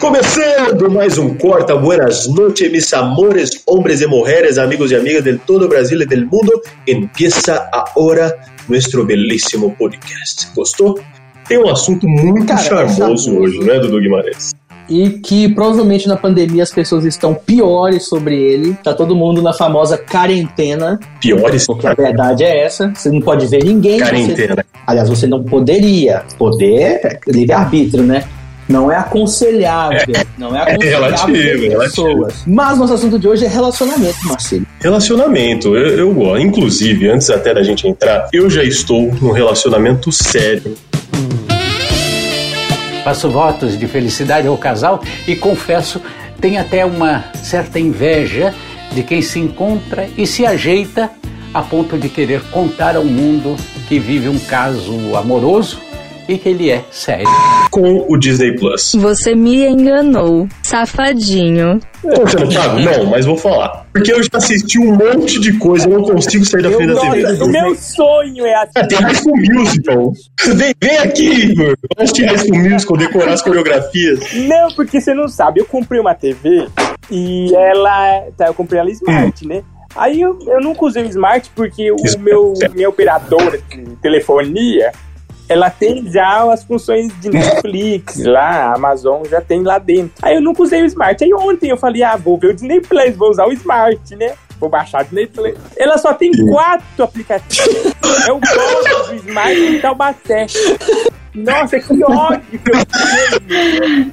Começando mais um Corta, buenas noches, mis amores, hombres e mujeres, amigos e amigas de todo Brasil e del mundo. Empieza agora nuestro belíssimo podcast. Gostou? Tem um assunto muito Cara, charmoso exato. hoje, né, Dudu Guimarães? E que provavelmente na pandemia as pessoas estão piores sobre ele. Tá todo mundo na famosa quarentena. Piores? Porque a verdade é essa. Você não pode ver ninguém. Você, Quarentena. aliás, você não poderia. Poder é livre-arbítrio, né? Não é aconselhável. Não é aconselhável relativo, ver relativo. pessoas. Mas nosso assunto de hoje é relacionamento, Marcelo. Relacionamento, eu, eu gosto. Inclusive, antes até da gente entrar, eu já estou num relacionamento sério. Faço votos de felicidade ao casal e confesso, tenho até uma certa inveja de quem se encontra e se ajeita a ponto de querer contar ao mundo que vive um caso amoroso e que ele é sério. Com o Disney Plus. Você me enganou, safadinho. Você não sabe? Não, mas vou falar. Porque eu já assisti um monte de coisa, eu não consigo sair da frente da TV. o meu sonho é Ah, assistir. Tem High School Musical. Vem, vem aqui, Igor. Vamos assistir High School Musical, decorar as coreografias. Não, porque você não sabe. Eu comprei uma TV e ela. Tá, eu comprei ela Smart, né? Aí eu, eu nunca usei o Smart porque o meu minha operadora de telefonia ela tem já as funções de Netflix lá, a Amazon já tem lá dentro. Aí eu nunca usei o Smart. Aí ontem eu falei, ah, vou ver o Disney Plus, vou usar o Smart, né? Vou baixar o Disney Plus. Ela só tem quatro aplicativos. É o gosto do Smart em Taubaté. Nossa, que ódio que eu tenho.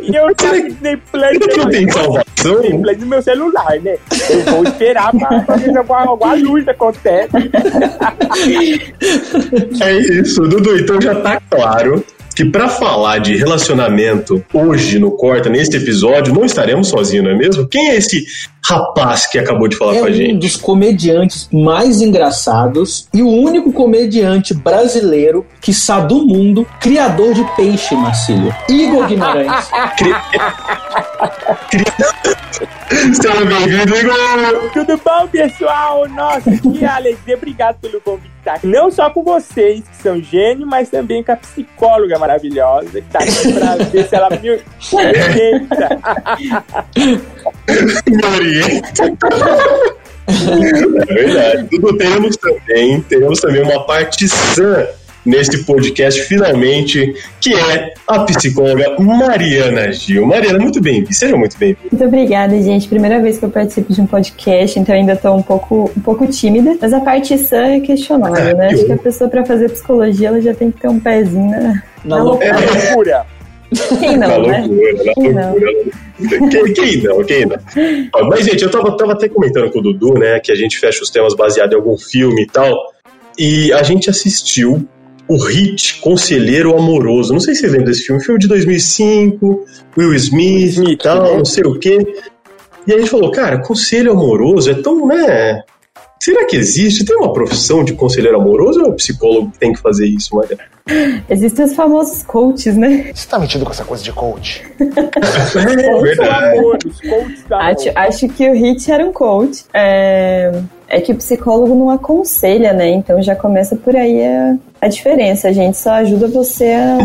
E eu tenho Plus. Não tem Disney salvação? Plus no meu celular, né? Eu vou esperar pra, ver se alguma, alguma luz acontece. É isso, Dudu. Então já tá claro que pra falar de relacionamento hoje no Corta, nesse episódio, não estaremos sozinhos, não é mesmo? Quem é esse rapaz que acabou de falar É com a um gente? dos comediantes mais engraçados e o único comediante brasileiro que sabe do mundo, criador de peixe, Marcílio. Igor Guimarães. Seja bem-vindo, Igor! Tudo bom, pessoal? Nossa, que alegria. Obrigado pelo convite. aqui. Não só com vocês, que são gênios, mas também com a psicóloga maravilhosa, que tá aqui pra ver se ela me orienta. Me orienta. É verdade. Dudu, teremos também, teremos também uma parte sã neste podcast, finalmente, que é a psicóloga Mariana Gil. Mariana, muito bem-vinda. Seja muito bem-vinda. Muito obrigada, gente. Primeira vez que eu participo de um podcast, então ainda tô um pouco, um pouco tímida. Mas a parte sã é questionável, né? Ah, que Acho que a pessoa, pra fazer psicologia, ela já tem que ter um pezinho na, Na na loucura. loucura. É loucura. Quem Na não, né? loucura, na Quem não? loucura. Quem, quem não, quem não? Ó, Mas, gente, eu tava, tava até comentando com o Dudu, né, que a gente fecha os temas baseado em algum filme e tal, e a gente assistiu o Hit Conselheiro Amoroso. Não sei se você lembra desse filme, filme de 2005, Will Smith, Smith, e tal, né? não sei o quê. E a gente falou, cara, conselho amoroso é tão, né... Será que existe? Tem uma profissão de conselheiro amoroso ou é o psicólogo que tem que fazer isso, Maria? Existem os famosos coaches, né? Você tá metido com essa coisa de coach? É Do verdade. amor, os coaches da Acho, acho que o Hit era um coach. É, é que o psicólogo não aconselha, né? Então já começa por aí a, a diferença. A gente só ajuda você a,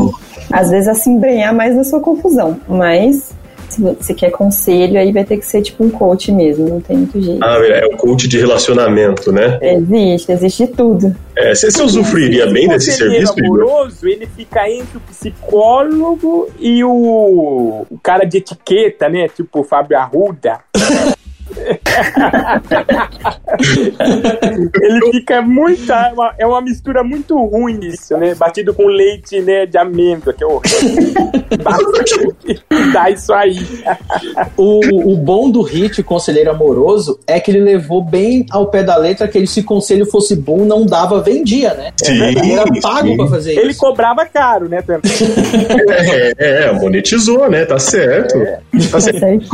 às vezes, a se embrenhar mais na sua confusão. Mas se você quer conselho, aí vai ter que ser tipo um coach mesmo, não tem muito jeito. Ah, é o coach de relacionamento, né? Existe, existe de tudo. É, você, você usufruiria bem desse serviço, amoroso, ele fica entre o psicólogo e o, o cara de etiqueta, né? Tipo o Fábio Arruda. ele fica muito. É uma, é uma mistura muito ruim isso, né? Batido com leite né, de amêndoa, que é horrível. Dá isso aí. O, o bom do Hit, Conselheiro Amoroso, é que ele levou bem ao pé da letra que ele, se conselho fosse bom, não dava, vendia, né? Sim, Ele era pago sim. pra fazer Ele isso. cobrava caro, né? Também. É, é, monetizou, né? Tá certo. Tá certo.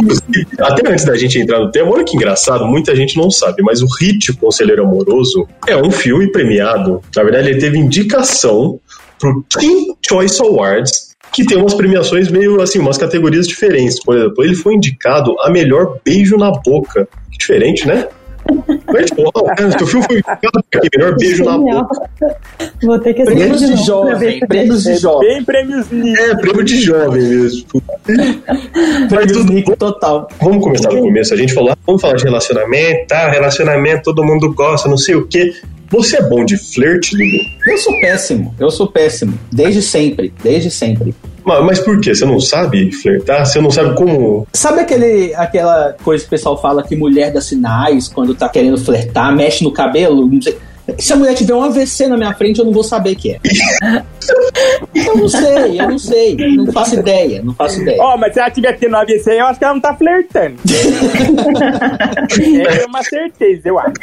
Até antes da gente entrar no tema, olha que engraçado. Engraçado, muita gente não sabe, mas o Hit Conselheiro Amoroso é um filme premiado. Na verdade, ele teve indicação pro Teen Choice Awards, que tem umas premiações meio assim, umas categorias diferentes. Por exemplo, ele foi indicado a melhor beijo na boca. Diferente, né? Mas, cara, seu filme foi aqui, melhor beijo na boca. Vou ter que Prêmios de de jovem, prêmios de jovem. Bem prêmios Nick. É, prêmio de jovem mesmo. Tudo Nick total. Vamos começar do começo. A gente falou, ah, vamos falar de relacionamento, tá? Relacionamento, todo mundo gosta, não sei o quê. Você é bom de flerte, Dudu? Eu sou péssimo, eu sou péssimo. Desde sempre, desde sempre. Mas, mas por quê? Você não sabe flertar? Você não sabe como. Sabe aquele, aquela coisa que o pessoal fala que mulher dá sinais quando tá querendo flertar, mexe no cabelo? Não sei. Se a mulher tiver um AVC na minha frente, eu não vou saber que é. eu não sei, eu não sei. Não faço ideia, não faço ideia. Ó, mas se ela tiver tendo AVC, eu acho que ela não tá flertando. é uma certeza, eu acho.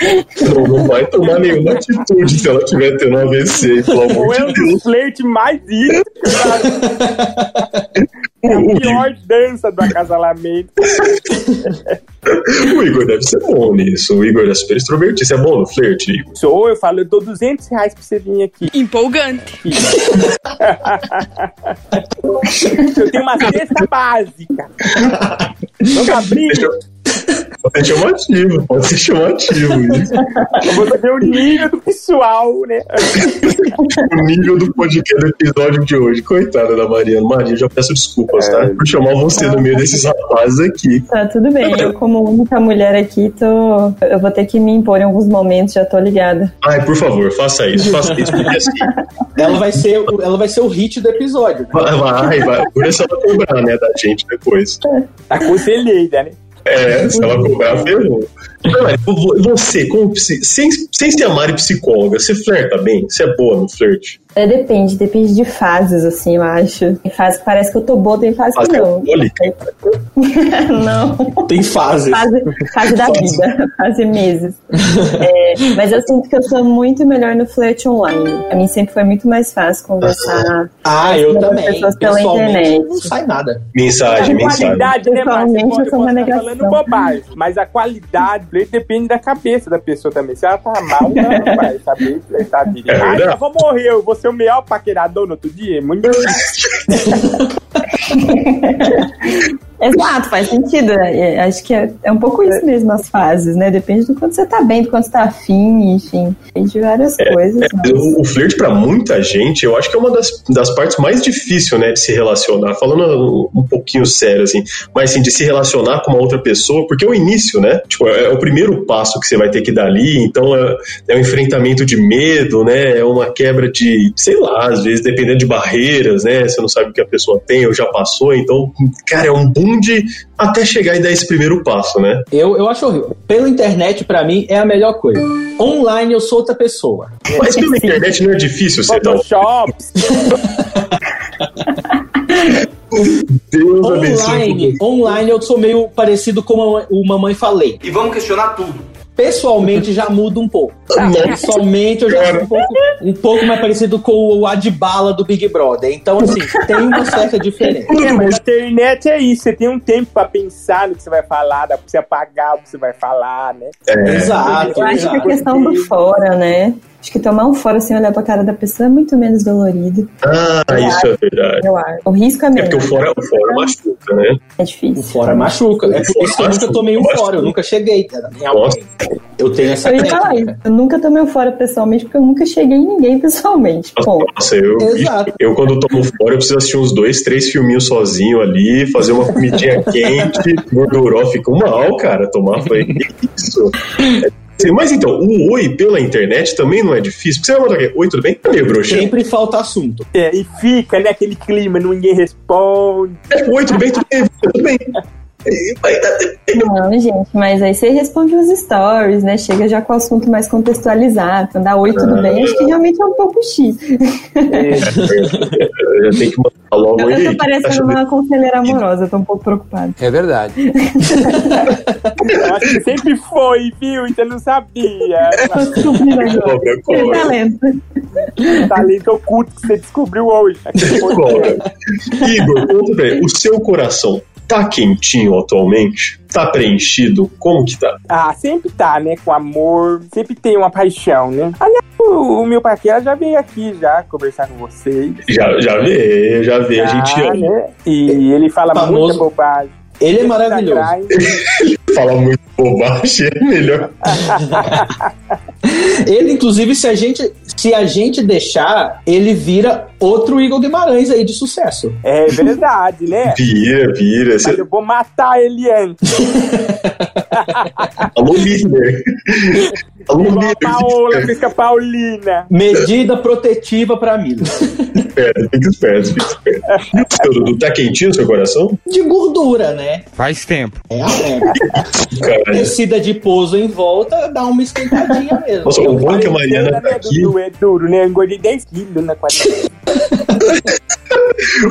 Não, não vai tomar nenhuma atitude se ela tiver tendo AVC, pelo Ou amor é um de dos Deus. flertes mais isso. É a pior dança do acasalamento. O Igor deve ser bom nisso. O Igor é super extrovertido. Você é bom no flerte, Igor? Sou, eu falo, eu dou 200 reais pra você vir aqui. Empolgante. Eu tenho uma cesta básica. Vamos abrir. Pode ser chamativo, pode ser chamativo. Isso. Você vê o nível do pessoal, né? O nível do podcast do episódio de hoje. Coitada da Mariana. Maria, já peço desculpas, tá? Por chamar você no meio desses rapazes aqui. Tá, tudo bem. Eu, como única mulher aqui, tô. Eu vou ter que me impor em alguns momentos, já tô ligada. Ai, por favor, faça isso. Faça isso, porque assim. Ela vai ser, o- ela vai ser o hit do episódio. né? Vai, vai, vai. Por isso ela cobrar, né, da gente depois. A conselheira, né? É, se ela cobrar, ferrou. Você, como sem, sem ser a Mari psicóloga, você flerta bem? Você é boa no flerte? É, depende, depende de fases, assim, eu acho. Tem fase que parece que eu tô boa, tem fase que Fase não. alcoólica? não. Tem fases. Fase, fase da vida, fase meses. É, mas eu sinto que eu sou muito melhor no flerte online. Pra mim sempre foi muito mais fácil conversar. Ah, eu com outras também. pessoas pela Pessoalmente, internet. não sai nada. Mensagem, A mensagem. qualidade, né? Pessoalmente, eu sou uma estar negação. falando bobagem, mas a qualidade depende da cabeça da pessoa também. Se ela tá mal, ela não vai saber direito. É verdade. eu vou morrer, eu vou ser o melhor paquerador no outro dia? É Muito. Exato, faz sentido. É, Acho que é, é um pouco isso mesmo, as fases, né? Depende do quanto você tá bem, do quanto você tá afim, enfim. De várias coisas. É, mas- o, o flerte pra muita gente, eu acho que é uma das, das partes mais difíceis, né, de se relacionar. Falando um pouquinho sério, assim, mas assim, de se relacionar com uma outra pessoa, porque é o início, né? Tipo, é, é o primeiro passo que você vai ter que dar ali, então é, é um enfrentamento de medo, né? É uma quebra de, sei lá, às vezes dependendo de barreiras, né? Você não sabe o que a pessoa tem ou já passou, então, cara, é um boom de até chegar e dar esse primeiro passo, né? Eu, eu acho horrível. Pela internet, pra mim, é a melhor coisa. Online, eu sou outra pessoa. Mas pela internet não é difícil um Photoshop, Deus. Online, online, eu sou meio parecido com o Mamãe Falei. E vamos questionar tudo. Pessoalmente, já muda um pouco. Pessoalmente, eu já sou um pouco, um pouco mais parecido com o Adbala do Big Brother. Então, assim, tem uma certa diferença. É, mas a internet é isso, você tem um tempo pra pensar no que você vai falar, dá pra você apagar o que você vai falar, né? É. Exato, Eu acho que a exato. questão do fora, né? Acho que tomar um fora sem olhar pra cara da pessoa é muito menos dolorido. Ah, isso é verdade. Eu acho. O risco é É menor. porque o fora, o fora machuca, né? É O difícil. fora machuca. É por isso que eu nunca tomei um fora. Eu nunca cheguei em alguém. Eu tenho essa Eu ia falar isso. Eu nunca tomei um fora pessoalmente, porque eu nunca cheguei em ninguém pessoalmente. Ponto. Nossa, eu, Exato. eu quando tomo fora, eu preciso assistir uns dois, três filminhos sozinho ali, fazer uma comidinha quente, gorduró, fica mal, cara, tomar foi isso. É, Mas então, o oi pela internet também não é difícil, porque você vai mandar aqui, oi, tudo bem? Tá meio broxante. Sempre falta assunto. É, e fica, né, aquele clima, ninguém responde. É, oi, tudo bem? Tudo bem? Tudo bem. Não, gente, mas aí você responde os stories, né? Chega já com o assunto mais contextualizado. Então, dá oi, tudo bem? Acho que realmente é um pouco X. Eu tenho que mandar logo Eu, tô parecendo uma conselheira amorosa, tô um pouco preocupada. É verdade. Eu acho que sempre foi, viu? E você não sabia. Cobra. talento. Talento oculto que você descobriu hoje. Igor, conta ele, o seu coração tá quentinho atualmente? Tá preenchido? Como que tá? Ah, sempre tá, né? Com amor, sempre tem uma paixão, né? Aliás, o, o meu paquera já veio aqui já conversar com vocês. Já, já vê, já vê, a gente ama. né? E ele fala Famoso. muita bobagem. Ele é maravilhoso. Fala muito bobagem, é melhor. Ele, inclusive, se a gente, se a gente deixar, ele vira outro Igor Guimarães aí de sucesso. É verdade, né? Vira, vira. Mas Você... eu vou matar ele antes. Alô, líder. Alô, Igual a líder. Paola, fica Paulina. Medida protetiva pra mim. Fica esperto, fica esperto, fica esperto. E o seu, Dudu, tá quentinho o seu coração? De gordura, né? Faz tempo. É a regra. Cara, Tecida de pouso em volta dá uma esquentadinha mesmo. Nossa, o bom é que a Mariana tá né, aqui. Dudu? É duro, né? Eu engordei 10 quilos na quarentena.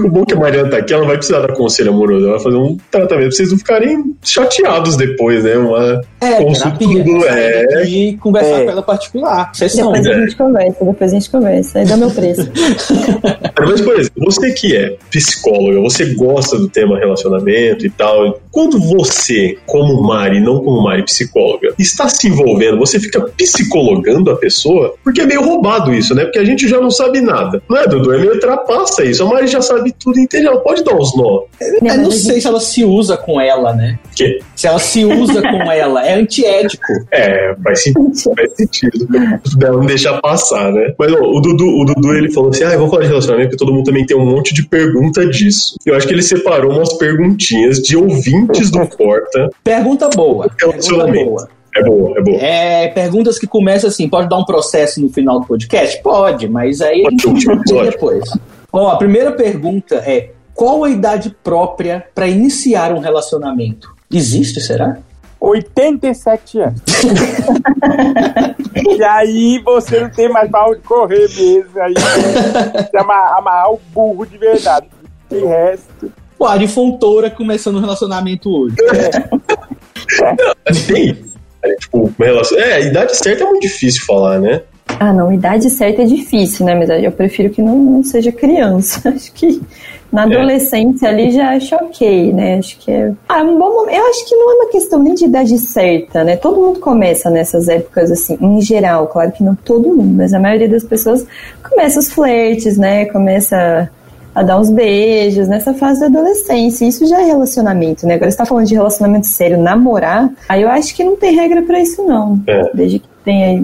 O bom é que a Mariana tá aqui, ela não vai precisar dar conselho amoroso. Ela vai fazer um tratamento pra vocês não ficarem chateados depois, né? Uma É, consulta terapia. É. é. Conversar É. com ela particular. Sessão. Depois a É. gente conversa, depois a gente conversa. Aí dá meu preço. Mas, por exemplo, você que é psicóloga, você gosta do tema relacionamento e tal. Quando você, como Mari, não como Mari, psicóloga, está se envolvendo, você fica psicologando a pessoa? Porque é meio roubado isso, né? Porque a gente já não sabe nada. Não é, Dudu? É meio trapaça isso. A Mari já sabe tudo inteiro. Ela pode dar uns nó. Eu não sei se ela se usa com ela, né? Que? Se ela se usa com ela. É antiético. É, faz sentido. Faz sentido. Não deixar passar, né? Mas ó, o, Dudu, o Dudu ele falou assim: ah, eu vou falar de relacionamento, porque todo mundo também tem um monte de pergunta disso. Eu acho que ele separou umas perguntinhas de ouvintes do Porta. Pergunta boa. Pergunta boa. É boa, é boa. É, perguntas que começam assim, pode dar um processo no final do podcast? Pode, mas aí a gente Pode, pode. depois. Ó, a primeira pergunta é: qual a idade própria para iniciar um relacionamento? Existe, será? 87 anos. e aí você não tem mais pra onde correr mesmo. Aí você amarrar, amarrar o burro de verdade. De resto. O Ari Fontoura começando um relacionamento hoje. Mas tem. É, tipo, relação... é, a idade certa é muito difícil falar, né? Ah, não, idade certa é difícil, né? Mas eu prefiro que não, não seja criança. Acho que na adolescência ali já acho ok, né? Acho que é. Ah, um bom momento. Eu acho que não é uma questão nem de idade certa, né? Todo mundo começa nessas épocas, assim, em geral, claro que não todo mundo, mas a maioria das pessoas começa os flertes, né? Começa a dar uns beijos nessa fase da adolescência. Isso já é relacionamento, né? Agora você tá falando de relacionamento sério, namorar, aí eu acho que não tem regra pra isso, não. É. Desde que tem aí.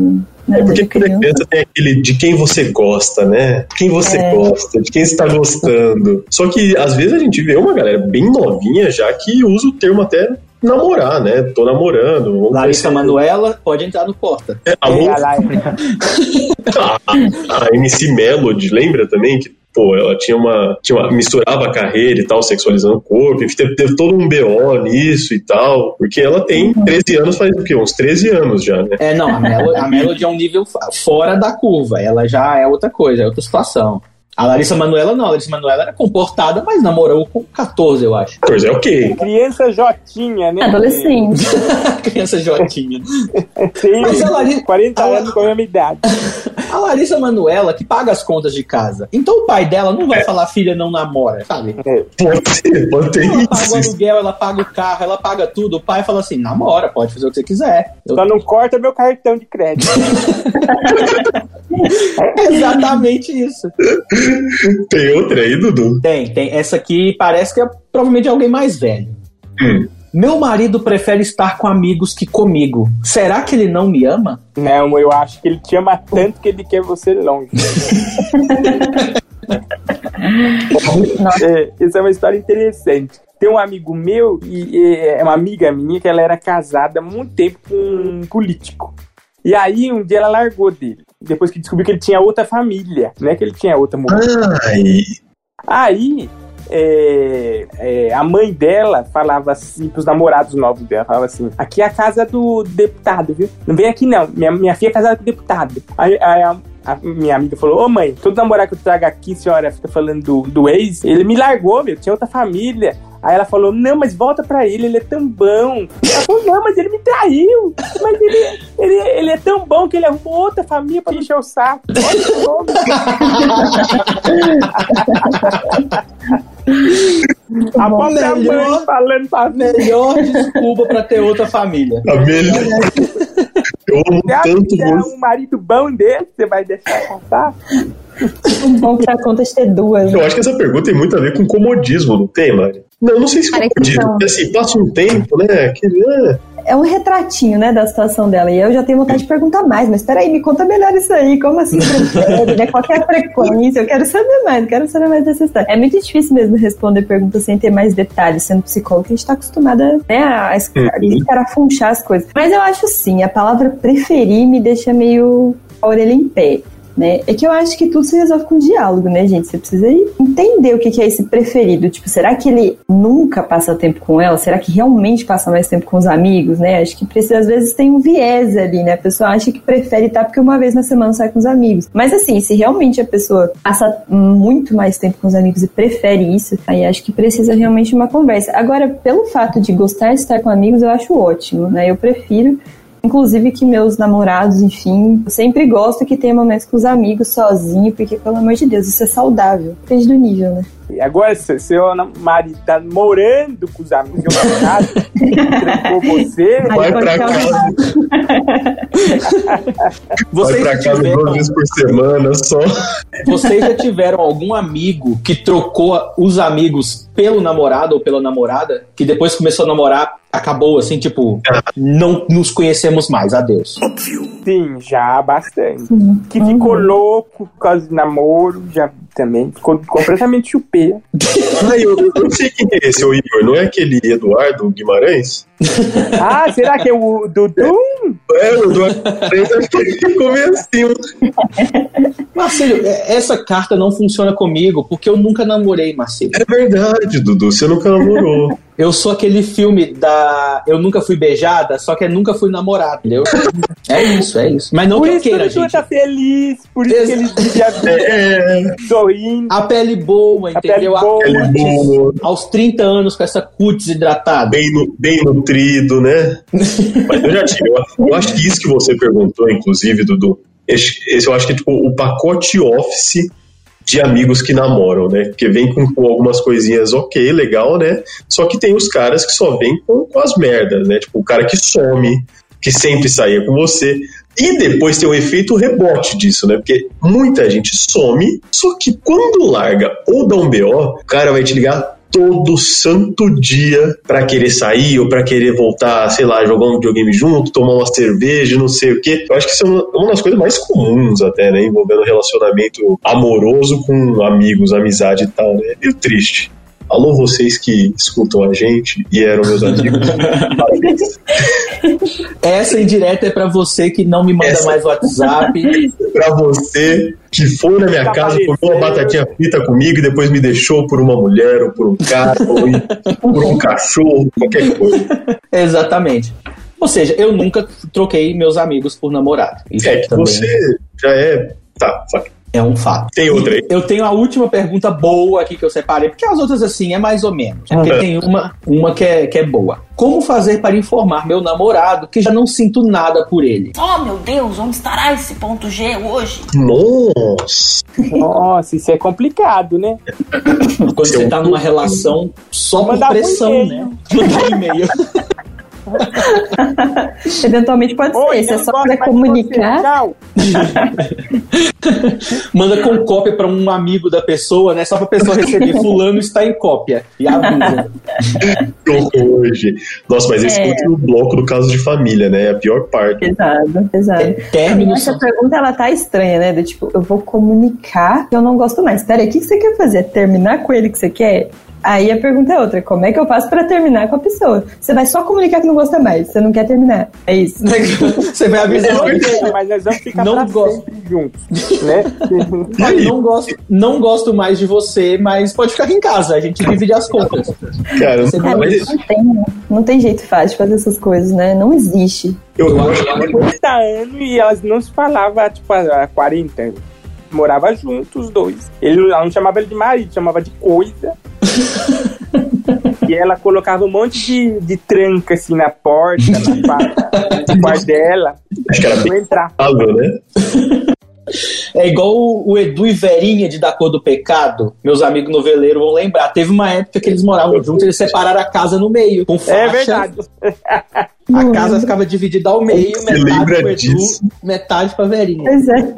Né, É porque quando é criança. tem aquele de quem você gosta, né? Quem você É. gosta, de quem você tá gostando. Só que às vezes a gente vê uma galera bem novinha já que usa o termo até namorar, né? Tô namorando. Larissa. Manuela pode entrar no porta. É, a, É, a, a MC Melody, lembra também que pô, ela tinha uma, tinha uma misturava a carreira e tal, sexualizando o corpo, teve, teve todo um BO nisso e tal, porque ela tem 13 anos, faz o quê? Uns 13 anos já, né? É, não, a, Melo, a Melody é um nível fora da curva. Ela já é outra coisa, é outra situação. A Larissa Manuela não, a Larissa Manuela era comportada, mas namorou com 14, eu acho. 14 é ok. Criança Jotinha, né? Adolescente. Criança Jotinha. Tem Mas a Larissa- 40 a- anos com a mesma idade. A Larissa Manuela que paga as contas de casa. Então o pai dela não vai falar filha não namora, sabe? Pode ser, pode ter Ela paga o aluguel, ela paga o carro, ela paga tudo. O pai fala assim: namora, pode fazer o que você quiser. Eu- Só não corta meu cartão de crédito. É exatamente isso. Tem outra aí, Dudu? Tem, tem. Essa aqui parece que é provavelmente alguém mais velho. Hum. Meu marido prefere estar com amigos que comigo. Será que ele não me ama? Não, eu acho que ele te ama tanto que ele quer você longe. É, essa é uma história interessante. Tem um amigo meu, e e é uma amiga minha, que ela era casada há muito tempo com um político. E aí, um dia ela largou dele. Depois que descobriu que ele tinha outra família. Não é que ele tinha outra mulher. Ai, Aí, é, é, a mãe dela falava assim pros namorados novos dela, falava assim, aqui é a casa do deputado, viu? Não vem aqui não, minha, minha filha é casada com o deputado. Aí, aí a, a minha amiga falou, ô mãe, todo namorado que eu trago aqui, senhora fica falando do, do ex, ele me largou, meu, tinha outra família. Aí ela falou, não, mas volta pra ele, ele é tão bom. Ela falou, não, mas ele me traiu. Mas ele, ele, ele é tão bom que ele arrumou outra família pra me encher o saco. Olha que homem. A própria Melhor- mãe falando pra Melhor desculpa pra ter outra família. A melhor. Eu amo Você acha tanto que é você. um marido bom desse, você vai deixar passar? Bom pra conta de ter duas. Eu né? acho que essa pergunta tem muito a ver com comodismo, não tem, Mari? Não, não sei se não. porque, Assim, passa um tempo, né? Que, é, É um retratinho, né, da situação dela. E eu já tenho vontade de perguntar mais, mas peraí, me conta melhor isso aí. Como assim né? Qual é a frequência? Eu quero saber mais, quero saber mais dessa história. É muito difícil mesmo responder perguntas sem ter mais detalhes, sendo psicólogo, que a gente tá acostumada né, a es- a Uhum. escarafunchar as coisas. Mas eu acho sim, a palavra preferir me deixa meio a orelha em pé. Né? É que eu acho que tudo se resolve com diálogo, né, gente? Você precisa entender o que é esse preferido. Tipo, será que ele nunca passa tempo com ela? Será que realmente passa mais tempo com os amigos, né? Acho que precisa, às vezes, tem um viés ali, né? A pessoa acha que prefere estar porque uma vez na semana sai com os amigos. Mas assim, se realmente a pessoa passa muito mais tempo com os amigos e prefere isso, aí acho que precisa realmente uma conversa. Agora, pelo fato de gostar de estar com amigos, eu acho ótimo, né? Eu prefiro Inclusive que meus namorados, enfim, eu sempre gosto que tenha momentos com os amigos sozinho, porque, pelo amor de Deus, isso é saudável. Depende do nível, né? E agora, se seu marido tá morando com os amigos, seu namorado, trancou você, vai pra casa, vai Vocês pra já, casa tiveram, duas vezes por semana só. vocês já tiveram algum amigo que trocou os amigos pelo namorado ou pela namorada, que depois começou a namorar, acabou assim, tipo, não nos conhecemos mais, adeus. sim, já bastante. Sim. Que ficou louco por causa de namoro, já também ficou completamente Ai, eu, eu não sei quem é esse, o Igor. Não é aquele Eduardo Guimarães? Ah, será que é o Dudu? É, o Eduardo Guimarães acho que ele ficou meio assim. Marcelo, é- essa carta não funciona comigo porque eu nunca namorei, Marcelo. É verdade, Dudu. Você nunca namorou. Eu sou aquele filme da Eu Nunca Fui Beijada, só que eu nunca fui namorado, entendeu? É isso, é isso. Mas não por que eu que queira, gente. tá feliz, por isso que ele a vida É, sorrindo. A pele boa, A pele entendeu? A boa. ele é boa, Aos 30 anos com essa cutis hidratada. bem, bem nutrido, né? Mas eu já tive. Eu, eu acho que isso que você perguntou, inclusive, Dudu, esse, esse eu acho que é tipo o pacote office de amigos que namoram, né? Porque vem com, com algumas coisinhas ok, legal, né? Só que tem os caras que só vêm com, com as merdas, né? Tipo, o cara que some, que sempre saía com você. E depois tem o efeito rebote disso, né? Porque muita gente some, só que quando larga ou dá um BO, o cara vai te ligar todo santo dia pra querer sair ou pra querer voltar, sei lá, jogar um videogame junto, tomar uma cerveja, não sei o quê. Eu acho que isso é uma, das coisas mais comuns até, né? Envolvendo relacionamento amoroso com amigos, amizade e tal, né? Meio triste. Alô, vocês que escutam a gente e eram meus amigos. Essa indireta é pra você que não me manda Essa- mais WhatsApp. pra você que foi na minha Tá casa, comeu parecendo. uma batatinha frita comigo e depois me deixou por uma mulher ou por um cara ou por um cachorro, qualquer coisa. Exatamente. Ou seja, eu nunca troquei meus amigos por namorado. Isso É que também você já é. Tá, vai. É um fato. Tem outra aí? Eu tenho a última pergunta boa aqui que eu separei, porque as outras, assim, é mais ou menos. É porque Ah. tem uma, uma que, é, que é boa. Como fazer para informar meu namorado que já não sinto nada por ele? Oh meu Deus, onde estará esse ponto G hoje? Nossa! Nossa, isso é complicado, né? Quando você tá numa relação só por um pressão, né? Mandar um e-mail. Eventualmente pode Oi, ser, se é só de comunicar. Manda com cópia para um amigo da pessoa, né? Só pra pessoa receber. Fulano está em cópia. E avisa. Gente. Nossa, mas esse É. último bloco do caso de família, né? É a pior parte. Exato, exato. Término Essa pergunta ela tá estranha, né? Do tipo, eu vou comunicar que eu não gosto mais. Peraí, o que que você quer fazer? Terminar com ele que você quer? Aí a pergunta é outra: como é que eu faço pra terminar com a pessoa? Você vai só comunicar que não gosta mais, você não quer terminar. É isso. Você vai avisar. Mas nós vamos ficar Não gosto. juntos, né? Não gosto, não gosto mais de você, mas pode ficar aqui em casa, a gente divide as contas. Cara, Você É, não- mas não, tem, não tem jeito fácil de fazer essas coisas, né? Não existe. eu, Eu acho que 40 anos e elas não se falavam, tipo, há 40 anos. Morava juntos os dois. Ele, ela não chamava ele de marido, chamava de coisa. e ela colocava um monte de, de tranca assim na porta, na quarto dela, acho que era bem entrar. fável, né? É igual o, o Edu e Verinha de Da Cor do Pecado. Meus amigos noveleiros vão lembrar. Teve uma época que eles moravam juntos, eles separaram a casa no meio, com faixa. É verdade. A casa ficava dividida ao meio, Você metade lembra pro Edu, disso? metade pra Verinha. Pois é.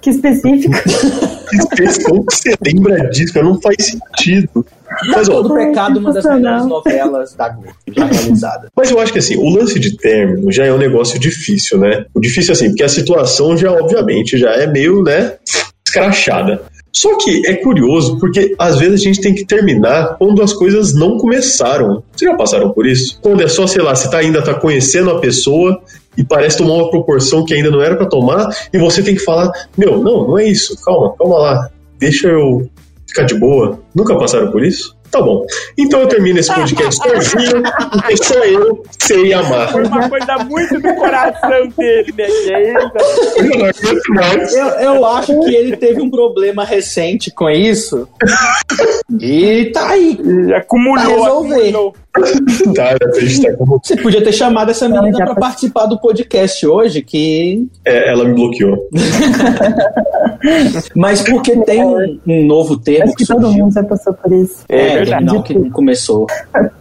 Que específico. Como que você lembra disso? Não faz sentido. Mas, ó, Todo Pecado, uma das melhores novelas da Globo, já realizada. Mas eu acho que assim, o lance de término já é um negócio difícil, né? O difícil assim, porque a situação já, obviamente, já é meio, né, escrachada. Só que é curioso, porque às vezes a gente tem que terminar quando as coisas não começaram. Vocês já passaram por isso? Quando é só, sei lá, você tá, ainda tá conhecendo a pessoa e parece tomar uma proporção que ainda não era pra tomar, e você tem que falar: Meu, não, não é isso, calma, calma lá, deixa eu ficar de boa. Nunca passaram por isso? Tá bom. Então eu termino esse podcast sozinho, porque só eu sei amar. Foi uma coisa muito do coração dele, né? Eu. Eu, acho que ele teve um problema recente com isso. E tá aí. e acumulou, Pra resolver. acumulou. Tá, tá como. Você podia ter chamado essa menina passou. participar do podcast hoje, que. É, ela me bloqueou. Mas porque tem um, um novo termo Acho que que todo surgiu. mundo já passou por isso. É É, verdade. não, que começou.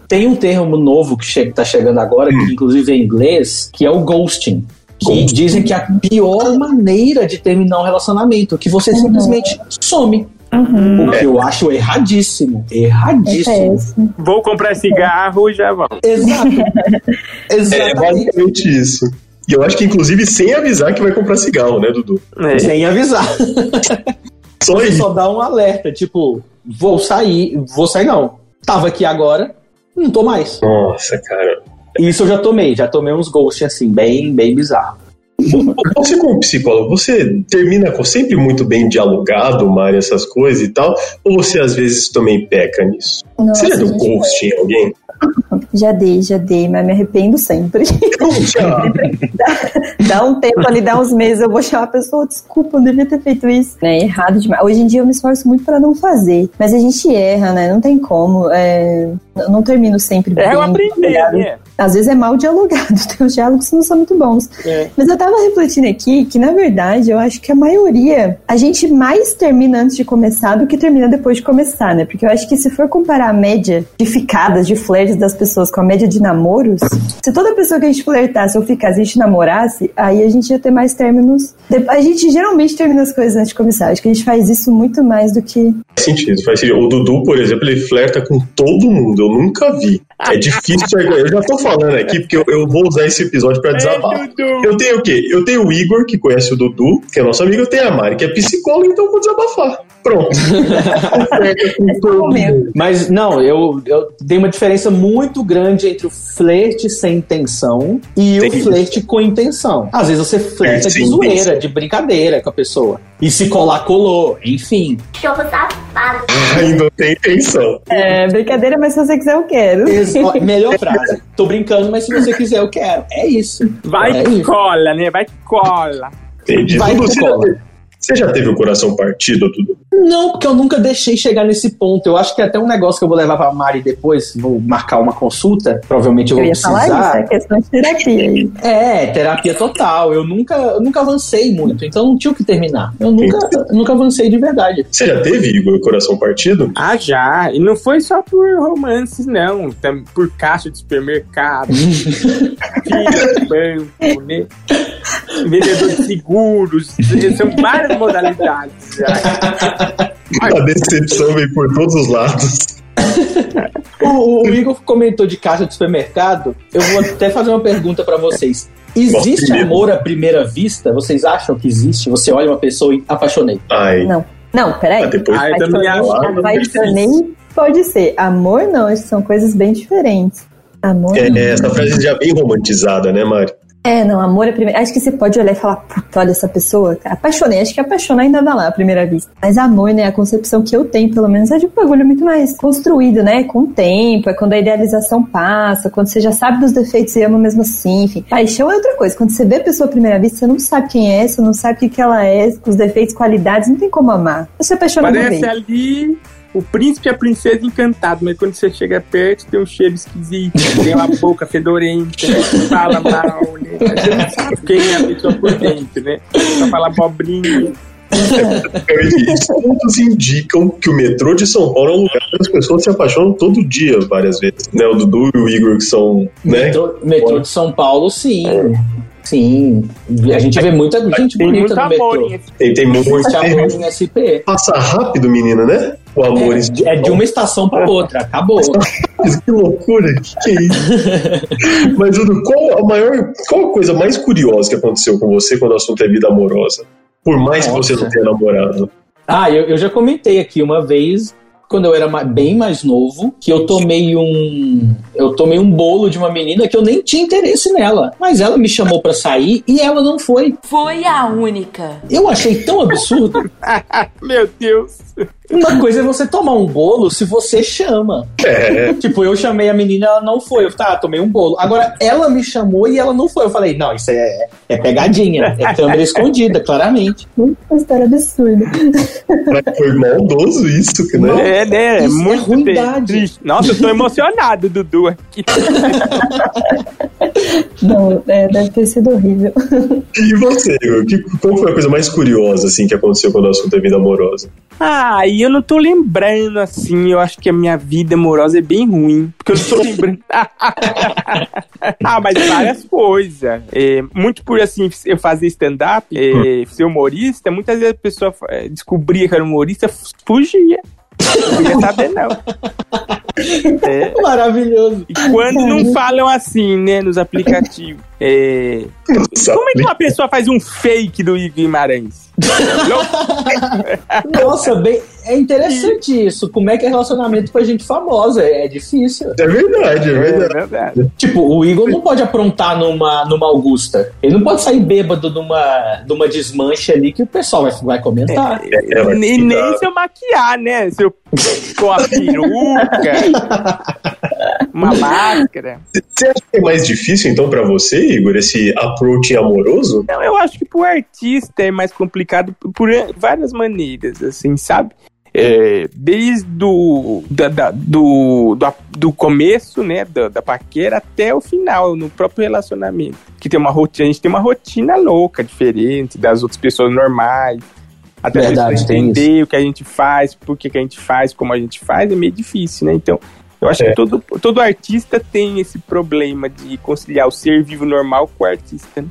Tem um termo novo que che tá chegando agora, que inclusive é em inglês, que é o ghosting. Que Ghosting. dizem que é a pior maneira de terminar um relacionamento, que você simplesmente some. Uhum. O que eu acho erradíssimo. É Erradíssimo. péssimo. Vou comprar cigarro e já vamos. Exato. É Exatamente. basicamente isso. E eu acho que, inclusive, sem avisar que vai comprar cigarro, né, Dudu? É. Sem avisar. Só Você isso. só dá um alerta, tipo, vou sair, vou sair não. Tava aqui agora, não tô mais. Nossa, cara. Isso eu já tomei, já tomei uns ghosts assim, bem, bem bizarro. Você, como psicólogo, você termina com sempre muito bem dialogado, Mari, essas coisas e tal? Ou você, às vezes, também peca nisso? Nossa, você já deu ghost em alguém? Já dei, já dei, mas me arrependo sempre. Já. dá um tempo ali, dá uns meses, eu vou chamar a pessoa, desculpa, eu devia ter feito isso. É errado demais. Hoje em dia eu me esforço muito pra não fazer. Mas a gente erra, né? Não tem como. É, eu não termino sempre É bem. eu aprender, dialogado. né? Às vezes é mal dialogado, uns diálogos não são muito bons. É. Mas eu tava refletindo aqui que, na verdade, eu acho que a maioria, a gente mais termina antes de começar do que termina depois de começar, né? Porque eu acho que se for comparar a média de ficadas, de flertes das pessoas com a média de namoros, se toda pessoa que a gente flertasse ou ficasse, a gente namorasse, aí a gente ia ter mais términos. A gente geralmente termina as coisas antes de começar. Acho que a gente faz isso muito mais do que. Faz sentido, faz sentido. O Dudu, por exemplo, ele flerta com todo mundo. Eu nunca vi. É difícil. Eu já tô falando aqui porque eu, eu vou usar esse episódio pra desabafar. Dudu. Eu tenho o quê? Eu tenho o Igor, que conhece o Dudu, que é nosso amigo. Eu tenho a Mari, que é psicóloga, então eu vou desabafar. Pronto. Mundo. Mas não, eu, eu dei uma diferença muito grande entre o flerte sem intenção e o Entendi. flerte com intenção. Às vezes você flerta Sem de zoeira, intenção. de brincadeira com a pessoa. E se colar, colou. Enfim. Ainda tem intenção. É, brincadeira, mas se você quiser, eu quero. Ó, melhor frase. Tô brincando, mas se você quiser, eu quero. É isso. Vai é que isso. cola, né? Vai que cola. Entendi. Vai que cola. Você já teve o coração partido, Dudu? Não, porque eu nunca deixei chegar nesse ponto. Eu acho que é até um negócio que eu vou levar pra Mari depois. Vou marcar uma consulta. Provavelmente eu Eu vou ia falar precisar. isso, é questão de terapia. É, terapia total. Eu nunca, eu nunca avancei muito, então não tinha o que terminar. Eu nunca, eu nunca avancei de verdade. Você já teve, Igor, coração partido? Ah, já. E não foi só por romances, não. Tam- Por caixa de supermercado, fila de banco, né? Vendedor de seguros. São várias modalidades já. A decepção vem por todos os lados. O, o Igor comentou de caixa de supermercado. Eu vou até fazer uma pergunta pra vocês. Existe Nossa, amor à primeira vista? Vocês acham que existe? Você olha uma pessoa e apaixonei. Ai, Não. Não, peraí. Ah, depois- eu também acho. Apaixonei pode ser. Amor não, são coisas bem diferentes. Amor é, não. é, essa frase já bem romantizada, né, Mari? É, não, amor é primeiro. Acho que você pode olhar e falar, puta, olha essa pessoa. Apaixonei, acho que apaixonar ainda dá lá à primeira vista. Mas amor, né, a concepção que eu tenho, pelo menos, é de um bagulho muito mais construído, né? Com o tempo, é quando a idealização passa, quando você já sabe dos defeitos e ama mesmo assim, enfim. Paixão é outra coisa. Quando você vê a pessoa à primeira vista, você não sabe quem é, você não sabe o que, ela é, os defeitos, qualidades, não tem como amar. Você apaixona Parece ali o príncipe e a princesa encantado, mas quando você chega perto, tem um cheiro esquisito, tem uma boca fedorenta, fala mal, né? Você não sabe quem é a pessoa por dentro, né? Só fala abobrinha. Estudos indicam que o metrô de São Paulo é um lugar que as pessoas se apaixonam todo dia, várias vezes. Né? O Dudu e o Igor, que são. Né? Metrô, metrô de São Paulo, sim. Sim. A gente vê muita gente Tem bonita no metrô. em Tem, tem muito. Muito amor em SP. Passa rápido, menina, né? O amor É, é de uma estação para outra, acabou. Que loucura, que, que é isso? Mas, Dudu, qual a maior. Qual a coisa mais curiosa que aconteceu com você quando o assunto é vida amorosa? Por mais que você não Nossa. tenha namorado. Ah, eu, eu já comentei aqui uma vez, quando eu era bem mais novo, que eu tomei um. Eu tomei um bolo de uma menina que eu nem tinha interesse nela. Mas ela me chamou pra sair e ela não foi. Foi a única. Eu achei tão absurdo. Meu Deus. Uma coisa é você tomar um bolo se você chama. É. Tipo, eu chamei a menina, ela não foi. Eu tá, tomei um bolo. Agora, ela me chamou e ela não foi. Eu falei, não, isso é, é pegadinha. É câmera escondida, claramente. Uma história absurda. Foi maldoso isso, que, né? É, né? Isso é Muito ruindade. triste. Nossa, eu tô emocionado, Dudu, aqui. Não, é, deve ter sido horrível. E você, Igor? Que, qual foi a coisa mais curiosa, assim, que aconteceu quando o assunto é vida amorosa? Ah, e eu não tô lembrando assim, eu acho que a minha vida amorosa é bem ruim. Porque eu não tô lembrando. ah, mas várias coisas. É, muito por assim, eu fazer stand-up, é, ser humorista, muitas vezes a pessoa é, descobria que era humorista, fugia. Não queria saber, não. É, Maravilhoso. e quando não falam assim, né, nos aplicativos. É, como é que uma pessoa faz um fake do Igor Guimarães? Nossa, bem, é interessante isso. Como é que é relacionamento com a gente famosa? É, é difícil. É verdade, é É verdade. verdade. Tipo, o Igor não pode aprontar numa, numa Augusta. Ele não pode sair bêbado numa, numa desmanche ali que o pessoal vai, vai comentar. É, E ficar- nem se eu maquiar, né? Se eu com a peruca, uma máscara. Você acha que é mais difícil, então, pra você, Igor, esse approach amoroso? Então, eu acho que pro artista é mais complicado por várias maneiras, assim, sabe? É, desde do, da, da- do, do, do começo, né, da, da paquera até o final, no próprio relacionamento. Que tem uma rotina, a gente tem uma rotina louca, diferente das outras pessoas normais. Até a Verdade, pessoa tem entender o que a gente faz, por que, que a gente faz, como a gente faz, é meio difícil, né? Então, eu acho É. que todo, todo artista tem esse problema de conciliar o ser vivo normal com o artista, né?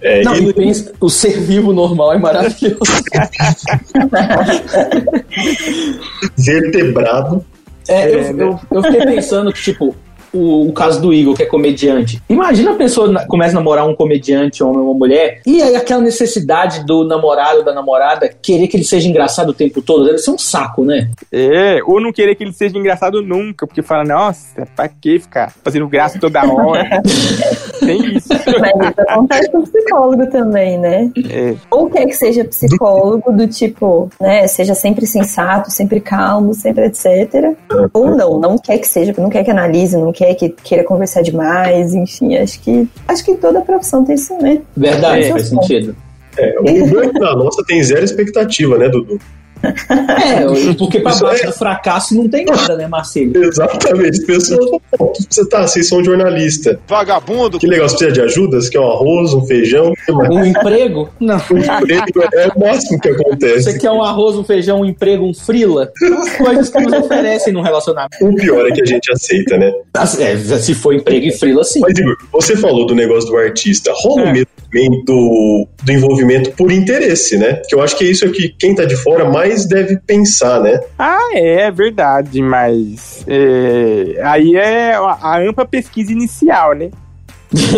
É, Não, e- pensa, o ser vivo normal é maravilhoso. vertebrado. É, eu, É, né? eu, eu fiquei pensando que, tipo, o, o caso do Igor, que é comediante. Imagina a pessoa na- começa a namorar um comediante, homem ou uma mulher, e aí aquela necessidade do namorado ou da namorada querer que ele seja engraçado o tempo todo. Deve ser um saco, né? É, ou não querer que ele seja engraçado nunca, porque fala, nossa, pra que ficar fazendo graça toda hora? Tem isso. Mas isso acontece com psicólogo também, né? É. Ou quer que seja psicólogo do tipo, né, seja sempre sensato, sempre calmo, sempre etc. Ou não, não quer que seja, não quer que analise, não quer que queira conversar demais, enfim, acho que acho que toda profissão tem isso, né? Verdade, É. faz sentido. É, o que na nossa tem zero expectativa, né, Dudu? É, porque pra baixo é- do fracasso não tem nada, né, Marcelo? Exatamente. As pessoas falam, você tá, vocês são jornalista. Vagabundo. Que legal, você precisa de ajuda? Você quer um arroz, um feijão? Um emprego? Não. Um emprego é o máximo que acontece. Você quer um arroz, um feijão, um emprego, um frila? As coisas que nos oferecem num relacionamento. O pior é que a gente aceita, né? Assim, é, se for emprego e frila, sim. Mas, Igor, você falou do negócio do artista. Rola É. o medo também do, do envolvimento por interesse, né? Que eu acho que é isso que quem tá de fora mais deve pensar, né? Ah, é verdade, mas é, aí é a, a ampla pesquisa inicial, né?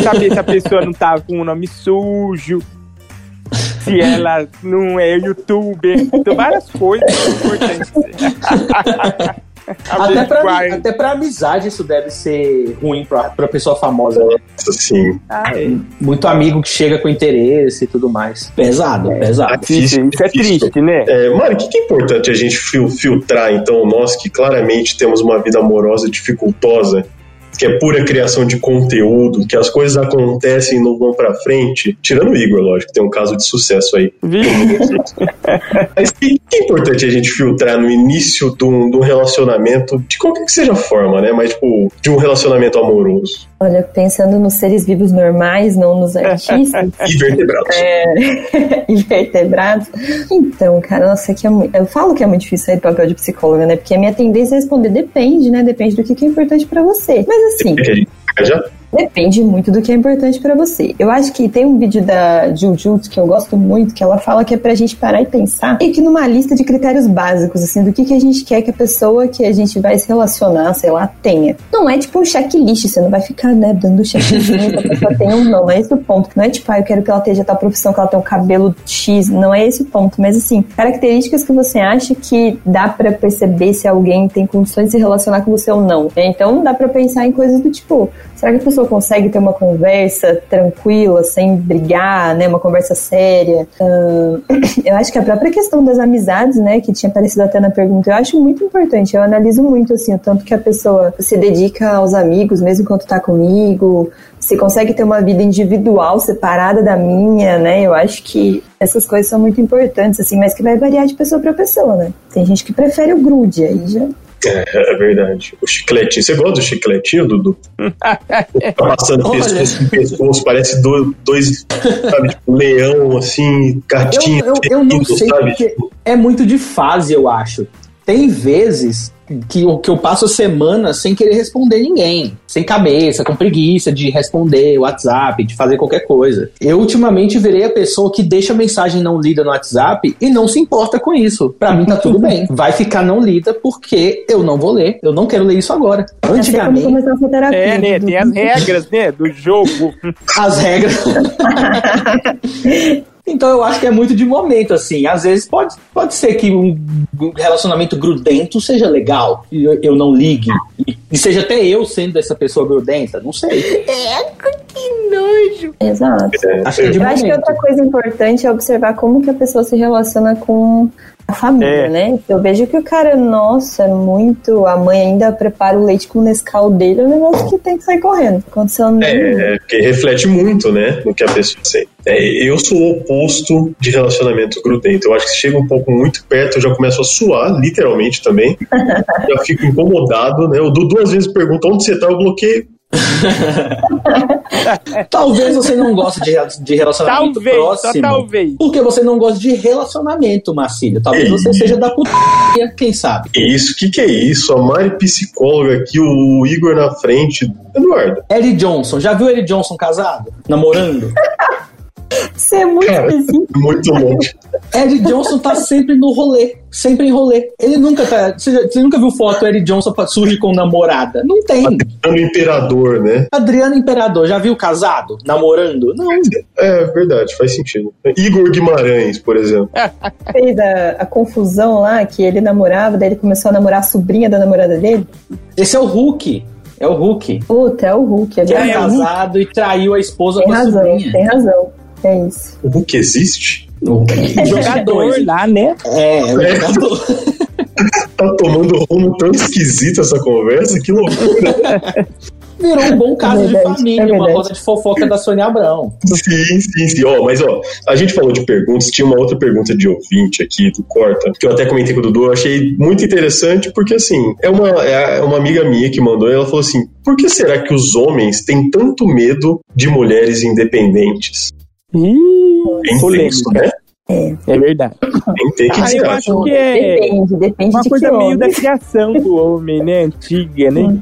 Saber se a pessoa não tá com o nome sujo, se ela não é youtuber, então várias coisas importantes. Até pra, até pra amizade isso deve ser ruim pra, pra pessoa famosa, né? Assim, Ah, é. Muito amigo que chega com interesse e tudo mais. Pesado, pesado. Isso, isso é triste, né? É, Mari, o que, que é importante a gente fil- filtrar, então, nós que claramente temos uma vida amorosa dificultosa? Que é pura criação de conteúdo, que as coisas acontecem e não vão pra frente, tirando o Igor, lógico, tem um caso de sucesso aí. Mas que, que é importante a gente filtrar no início de um, de um relacionamento, de qualquer que seja a forma, né? Mas, tipo, de um relacionamento amoroso. Olha, pensando nos seres vivos normais, não nos artistas. Invertebrados. É, invertebrados. Então, cara, nossa, que é muito, eu falo que é muito difícil sair do papel de psicóloga, né? Porque a minha tendência é responder depende, né? Depende do que que é importante pra você. Mas assim, É já Depende muito do que é importante pra você. Eu acho que tem um vídeo da Jujutsu que eu gosto muito, que ela fala que é pra gente parar e pensar e que numa lista de critérios básicos, assim, do que, que a gente quer que a pessoa que a gente vai se relacionar, sei lá, tenha. Não é tipo um checklist, você não vai ficar, né, dando checklist que a pessoa tem ou não, não é esse o ponto. Não é tipo, ah, eu quero que ela esteja tal profissão, que ela tenha um cabelo X, não é esse o ponto. Mas assim, características que você acha que dá pra perceber se alguém tem condições de se relacionar com você ou não. Então dá pra pensar em coisas do tipo, será que a pessoa consegue ter uma conversa tranquila, sem brigar, né? Uma conversa séria. Ahn, eu acho que a própria questão das amizades, né? Que tinha aparecido até na pergunta, eu acho muito importante. Eu analiso muito, assim, o tanto que a pessoa se dedica aos amigos, mesmo quando tá comigo, se consegue ter uma vida individual separada da minha, né? Eu acho que essas coisas são muito importantes, assim, mas que vai variar de pessoa para pessoa, né? Tem gente que prefere o grude, aí já É, é verdade. O chicletinho. Você gosta do chicletinho, Dudu? tá passando pescoço pescoço, parece do- dois, sabe, tipo, leão, assim, gatinho. Eu, eu, eu não sei, sabe? porque é muito de fase, eu acho. Tem vezes que, eu- que eu passo a semana sem querer responder ninguém. Sem cabeça, com preguiça de responder WhatsApp, de fazer qualquer coisa. Eu ultimamente virei a pessoa que deixa mensagem não lida no WhatsApp e não se importa com isso. Pra mim tá tudo bem. Vai ficar não lida porque eu não vou ler. Eu não quero ler isso agora. É como Antigamente. É, né? Tem as regras, né? Do jogo. as regras. Então eu acho que é muito de momento, assim. Às vezes pode, pode ser que um relacionamento grudento seja legal, e eu, eu não ligue, e, e seja até eu sendo essa pessoa grudenta, não sei. Exato. É, Acho que é de Eu acho que momento. outra coisa importante é observar como que a pessoa se relaciona com a família, É. né? Eu vejo que o cara, nossa, é muito. A mãe ainda prepara o leite com o Nescau dele, é um negócio que tem que sair correndo. Aconteceu É, é, porque reflete muito, né, no que a pessoa sente. É, eu sou o oposto de relacionamento grudento. Eu acho que se chega um pouco muito perto, eu já começo a suar, literalmente também. já fico incomodado, né? O Dudu às vezes pergunta onde você tá, eu bloqueio. Talvez você não goste de, de relacionamento Talvez, próximo. talvez. Porque você não gosta de relacionamento, Marcílio. Talvez você seja da putaria, quem sabe. Que isso? Que que é isso? A Mari psicóloga aqui, o Igor na frente. Eduardo. Eric Johnson, já viu Eric Johnson casado? Namorando? Você é muito Cara. Muito longe. Eric Johnson tá sempre no rolê. Sempre em rolê. Ele nunca tá. Você, você nunca viu foto do Eric Johnson surge com namorada? Não tem. É um imperador, né? Adriano Imperador, já viu casado? Namorando? Não. É verdade, faz sentido. Igor Guimarães, por exemplo. Fez a, a confusão lá que ele namorava, daí ele começou a namorar a sobrinha da namorada dele. Esse é o Hulk. É o Hulk. Puta, é o Hulk. É Que é casado e traiu a esposa Tem com a razão, sobrinha. tem razão. É isso. O Hulk existe? O Jogador lá, né? É, o É. jogador. Tá tomando um rumo tão esquisito essa conversa, que loucura. Virou um bom caso É de verdade, família, é uma roda de fofoca da Sônia Abrão. Sim, sim, sim. Ó, mas ó, a gente falou de perguntas, tinha uma outra pergunta de ouvinte aqui do Corta, que eu até comentei com o Dudu, eu achei muito interessante, porque assim, é uma, é uma amiga minha que mandou, e ela falou assim: por que será que os homens têm tanto medo de mulheres independentes? Ih, Bem polêmica. tenso, né? É verdade. Tem que Ah, eu acho que é Depende, depende uma de coisa meio homem. da criação do homem, né? Antiga, né?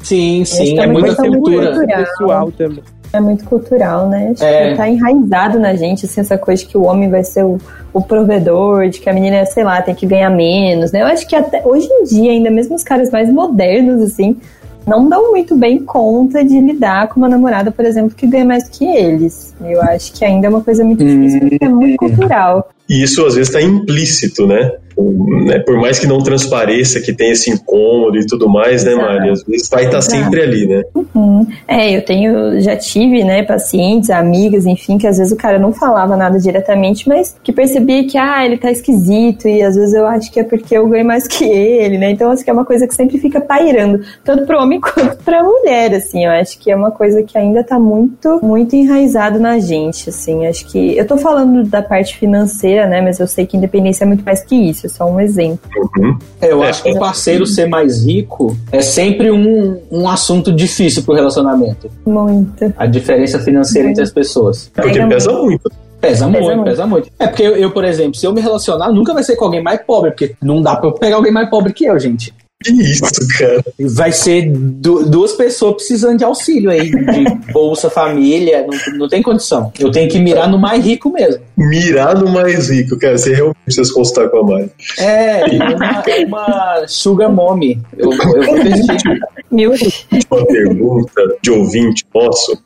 Sim, sim, Esse é muita vai ser muito cultura. cultural. pessoal também. É muito cultural, né? Acho É. que tá enraizado na gente, assim, essa coisa de que o homem vai ser o, o provedor, de que a menina, sei lá, tem que ganhar menos, né? Eu acho que até hoje em dia, ainda mesmo os caras mais modernos, assim, não dão muito bem conta de lidar com uma namorada, por exemplo, que ganha mais do que eles. Eu acho que ainda é uma coisa muito difícil, porque é muito cultural. E isso às vezes está implícito, né? Né, por mais que não transpareça, que tem esse incômodo e tudo mais, né, Mari? Às vezes vai estar Exato. sempre ali, né? Uhum. É, eu tenho, já tive, né, pacientes, amigas, enfim, que às vezes o cara não falava nada diretamente, mas que percebia que, ah, ele tá esquisito, e às vezes eu acho que é porque eu ganho mais que ele, né, então acho que é uma coisa que sempre fica pairando, tanto pro homem quanto pra mulher, assim, eu acho que é uma coisa que ainda tá muito, muito enraizado na gente, assim, acho que, eu tô falando da parte financeira, né, mas eu sei que independência é muito mais que isso, é só um exemplo. Uhum. É, eu acho que o parceiro ser mais rico é sempre um, um assunto difícil pro relacionamento. Muito. A diferença financeira entre as pessoas. Porque Pega pesa muito. Pesa, muito, muito. pesa muito. É porque eu, eu, por exemplo, se eu me relacionar, nunca vai ser com alguém mais pobre, porque não dá pra eu pegar alguém mais pobre que eu, gente. Que isso, cara? Vai ser du- duas pessoas precisando de auxílio aí, de Bolsa Família, não, não tem condição. Eu tenho que mirar no mais rico mesmo. Mirar no mais rico, cara. Você realmente precisa consultar com a Mari. É, uma, uma sugar mommy. Eu, eu vou. Mil. Uma pergunta de ouvinte nosso.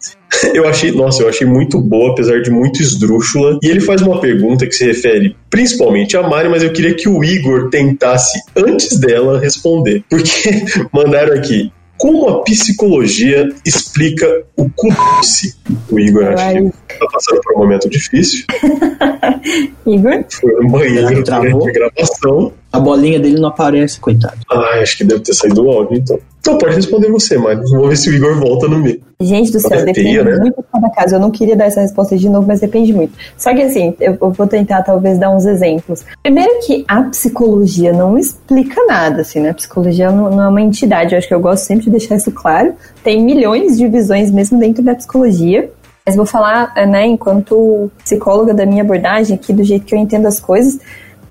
Eu achei, nossa, eu achei muito boa, apesar de muito esdrúxula. E ele faz uma pergunta que se refere principalmente a Mari, mas eu queria que o Igor tentasse, antes dela, responder. Porque mandaram aqui. Como a psicologia explica o cubice? O Igor acho que tá passando por um momento difícil. Igor? Foi no banheiro durante a gravação. A bolinha dele não aparece, coitado. Ah, acho que deve ter saído o áudio, então. Então pode responder você, Mari. Vamos ver se o Igor volta no meio. Gente do céu, depende né? muito de cada caso. Eu não queria dar essa resposta de novo, mas depende muito. Só que assim, eu, eu vou tentar talvez dar uns exemplos. Primeiro que a psicologia não explica nada, assim, né? A psicologia não, não é uma entidade, eu acho que eu gosto sempre de deixar isso claro. Tem milhões de visões mesmo dentro da psicologia. Mas vou falar, eh, né, enquanto psicóloga da minha abordagem aqui, do jeito que eu entendo as coisas,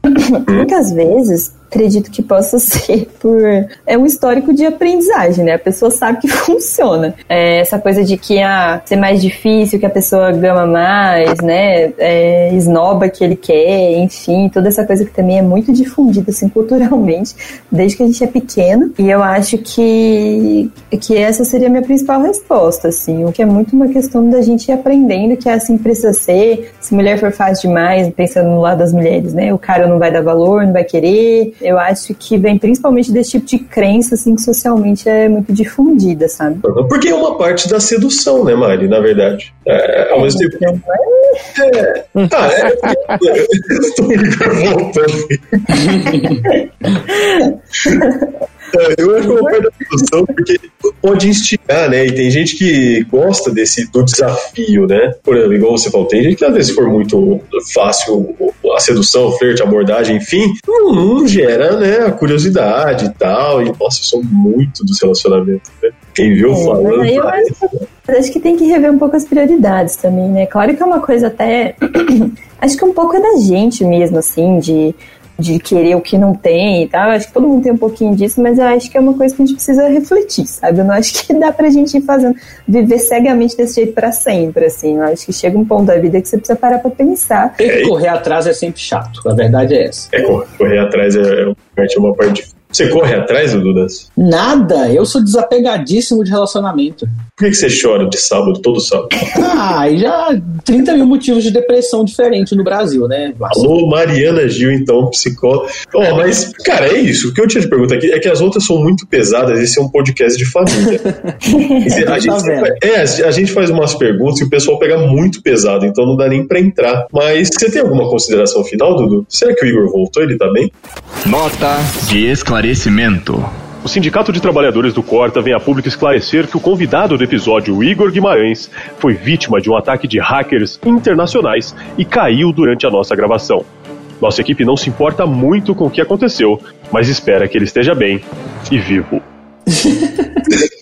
muitas vezes acredito que possa ser por é um histórico de aprendizagem, né? A pessoa sabe que funciona. É, essa coisa de que ah, ser mais difícil, que a pessoa gama mais, né? É, esnoba que ele quer, enfim, toda essa coisa que também é muito difundida assim culturalmente desde que a gente é pequeno. E eu acho que que essa seria a minha principal resposta, assim, o que é muito uma questão da gente ir aprendendo que é assim precisa ser. Se mulher for fácil demais, pensando no lado das mulheres, né? O cara não vai dar valor, não vai querer. Eu acho que vem principalmente desse tipo de crença, assim, que socialmente é muito difundida, sabe? Porque é uma parte da sedução, né, Mari? Na verdade. É, ao mesmo tempo. É. Ah, é. Estou me voltando. É, Eu acho que uma parte da sedução, porque pode instigar, né? E tem gente que gosta desse do desafio, né? Por exemplo, igual você falou, tem gente que às vezes for muito fácil a sedução, o flerte, a abordagem, enfim, não, não gera, né, a curiosidade e tal. E nossa, eu sou muito dos relacionamentos, né? Quem viu É, falando. mas eu acho, mas acho que tem que rever um pouco as prioridades também, né? Claro que é uma coisa até. acho que um pouco é da gente mesmo, assim, de, de querer o que não tem e tal. Acho que todo mundo tem um pouquinho disso, mas eu acho que é uma coisa que a gente precisa refletir, sabe? Eu não acho que dá pra gente ir fazendo, viver cegamente desse jeito pra sempre, assim. Eu acho que chega um ponto da vida que você precisa parar pra pensar. Ter que correr atrás é sempre chato. A verdade é essa. É, correr, correr atrás é, é uma parte difícil. Você corre atrás, Dudas? Nada, eu sou desapegadíssimo de relacionamento. Por que, você chora de sábado, todo sábado? Ah, já 30 mil motivos de depressão diferentes no Brasil, né? Alô, Mariana Gil, então, psicóloga. Oh, mas, cara, é isso. O que eu tinha de pergunta aqui é que as outras são muito pesadas. Esse é um podcast de família. a, Tá gente, vendo? é, a gente faz umas perguntas e o pessoal pega muito pesado, então não dá nem pra entrar. Mas você tem alguma consideração final, Dudu? Será que o Igor voltou? Ele tá bem? Nota de esclarecimento. O Sindicato de Trabalhadores do Corta vem a público esclarecer que o convidado do episódio, Igor Guimarães, foi vítima de um ataque de hackers internacionais e caiu durante a nossa gravação. Nossa equipe não se importa muito com o que aconteceu, mas espera que ele esteja bem e vivo.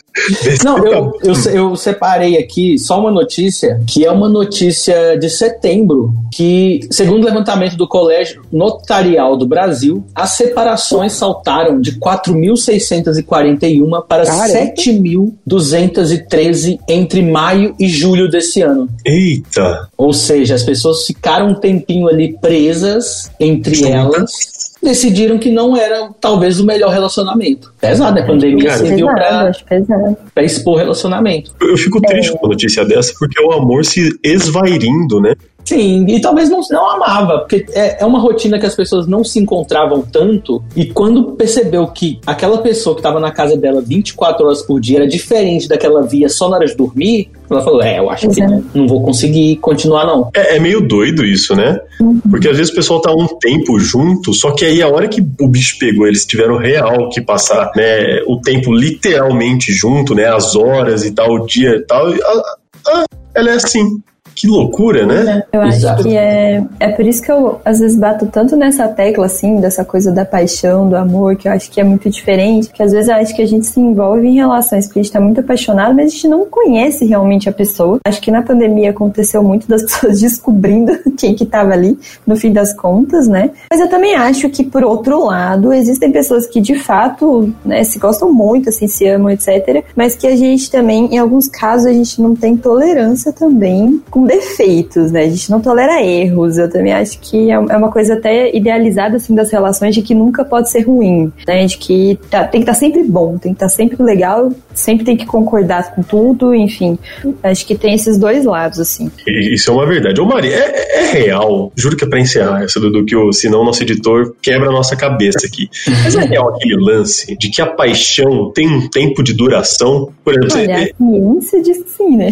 Não, eu, eu, eu separei aqui só uma notícia, que é uma notícia de setembro, que, segundo o levantamento do Colégio Notarial do Brasil, as separações saltaram de 4.641 para Caramba. 7.213 entre maio e julho desse ano. Eita! Ou seja, as pessoas ficaram um tempinho ali presas entre elas, decidiram que não era talvez o melhor relacionamento. Pesado, né? A pandemia Cara, serviu pra expor relacionamento. Eu fico triste com uma notícia dessa porque é o amor se esvairindo, né? Sim, e talvez não, não amava, porque é, é uma rotina que as pessoas não se encontravam tanto, e quando percebeu que aquela pessoa que estava na casa dela 24 horas por dia era diferente da que ela via só na hora de dormir, ela falou: É, eu acho que Exato. não vou conseguir continuar, não. É, é meio doido isso, né? Porque às vezes o pessoal tá um tempo junto, só que aí a hora que o bicho pegou, eles tiveram real que passar né, o tempo literalmente junto, né? As horas e tal, o dia e tal. e, ah, ah, ela é assim. Que loucura, né? Eu acho Exato. que é, é por isso que eu às vezes bato tanto nessa tecla, assim, dessa coisa da paixão, do amor, que eu acho que é muito diferente. Que às vezes eu acho que a gente se envolve em relações porque a gente tá muito apaixonado, mas a gente não conhece realmente a pessoa. Acho que na pandemia aconteceu muito das pessoas descobrindo quem que tava ali, no fim das contas, né? Mas eu também acho que, por outro lado, existem pessoas que de fato, né, se gostam muito, assim, se amam, etc. Mas que a gente também, em alguns casos, a gente não tem tolerância também com defeitos, né? A gente não tolera erros. Eu também acho que é é uma coisa até idealizada, assim, das relações de que nunca pode ser ruim, né? De que tá- tem que estar sempre bom, tem que estar sempre legal, sempre tem que concordar com tudo, enfim. Acho que tem esses dois lados, assim. Isso é uma verdade. Ô, Mari, é, é real. Juro que é pra encerrar essa, Dudu, que o, senão nosso editor quebra a nossa cabeça aqui. Mas é real aquele lance de que a paixão tem um tempo de duração? Por exemplo, Olha, você- a ciência diz que sim, né?